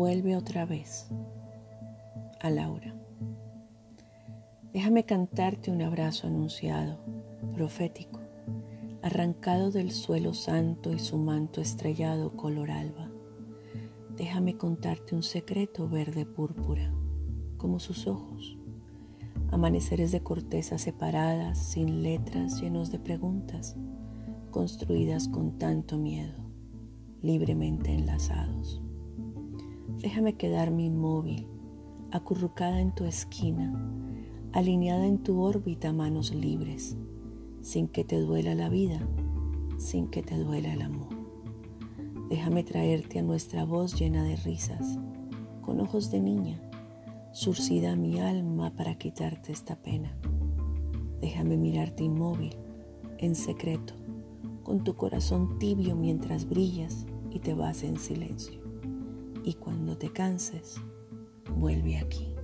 vuelve otra vez a Laura. Déjame cantarte un abrazo anunciado, profético, arrancado del suelo santo y su manto estrellado color alba. Déjame contarte un secreto verde púrpura, como sus ojos. Amaneceres de corteza separadas, sin letras, llenos de preguntas, construidas con tanto miedo, libremente enlazados. Déjame quedarme inmóvil, acurrucada en tu esquina, alineada en tu órbita manos libres, sin que te duela la vida, sin que te duela el amor. Déjame traerte a nuestra voz llena de risas, con ojos de niña, surcida mi alma para quitarte esta pena. Déjame mirarte inmóvil, en secreto, con tu corazón tibio mientras brillas y te vas en silencio. Y cuando te canses, vuelve aquí.